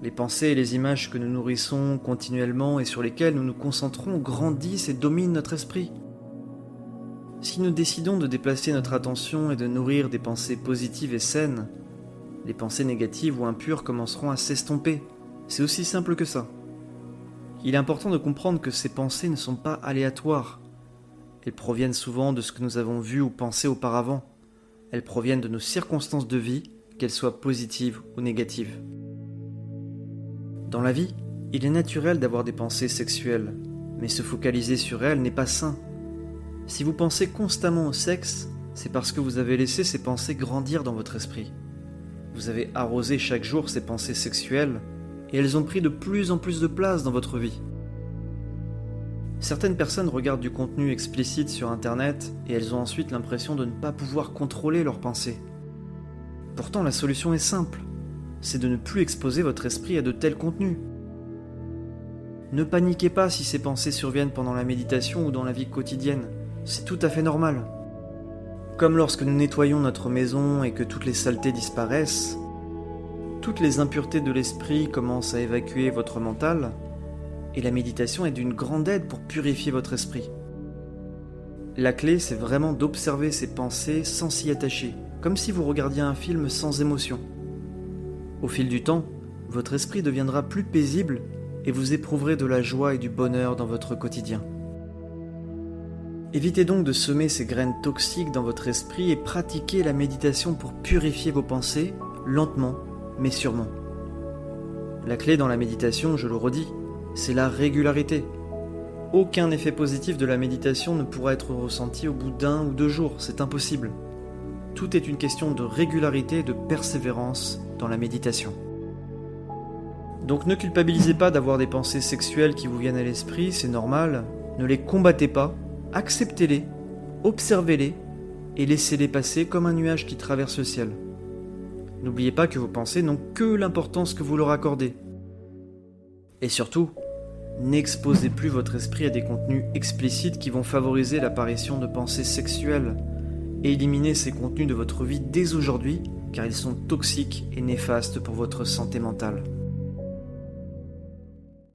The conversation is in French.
Les pensées et les images que nous nourrissons continuellement et sur lesquelles nous nous concentrons grandissent et dominent notre esprit. Si nous décidons de déplacer notre attention et de nourrir des pensées positives et saines, les pensées négatives ou impures commenceront à s'estomper. C'est aussi simple que ça. Il est important de comprendre que ces pensées ne sont pas aléatoires. Elles proviennent souvent de ce que nous avons vu ou pensé auparavant. Elles proviennent de nos circonstances de vie, qu'elles soient positives ou négatives. Dans la vie, il est naturel d'avoir des pensées sexuelles, mais se focaliser sur elles n'est pas sain. Si vous pensez constamment au sexe, c'est parce que vous avez laissé ces pensées grandir dans votre esprit. Vous avez arrosé chaque jour ces pensées sexuelles et elles ont pris de plus en plus de place dans votre vie. Certaines personnes regardent du contenu explicite sur Internet et elles ont ensuite l'impression de ne pas pouvoir contrôler leurs pensées. Pourtant la solution est simple, c'est de ne plus exposer votre esprit à de tels contenus. Ne paniquez pas si ces pensées surviennent pendant la méditation ou dans la vie quotidienne c'est tout à fait normal. Comme lorsque nous nettoyons notre maison et que toutes les saletés disparaissent, toutes les impuretés de l'esprit commencent à évacuer votre mental, et la méditation est d'une grande aide pour purifier votre esprit. La clé, c'est vraiment d'observer ces pensées sans s'y attacher, comme si vous regardiez un film sans émotion. Au fil du temps, votre esprit deviendra plus paisible et vous éprouverez de la joie et du bonheur dans votre quotidien. Évitez donc de semer ces graines toxiques dans votre esprit et pratiquez la méditation pour purifier vos pensées, lentement mais sûrement. La clé dans la méditation, je le redis, c'est la régularité. Aucun effet positif de la méditation ne pourra être ressenti au bout d'un ou deux jours, c'est impossible. Tout est une question de régularité de persévérance dans la méditation. Donc ne culpabilisez pas d'avoir des pensées sexuelles qui vous viennent à l'esprit, c'est normal, ne les combattez pas, acceptez-les, observez-les et laissez-les passer comme un nuage qui traverse le ciel. N'oubliez pas que vos pensées n'ont que l'importance que vous leur accordez. Et surtout, n'exposez plus votre esprit à des contenus explicites qui vont favoriser l'apparition de pensées sexuelles. Éliminez ces contenus de votre vie dès aujourd'hui car ils sont toxiques et néfastes pour votre santé mentale.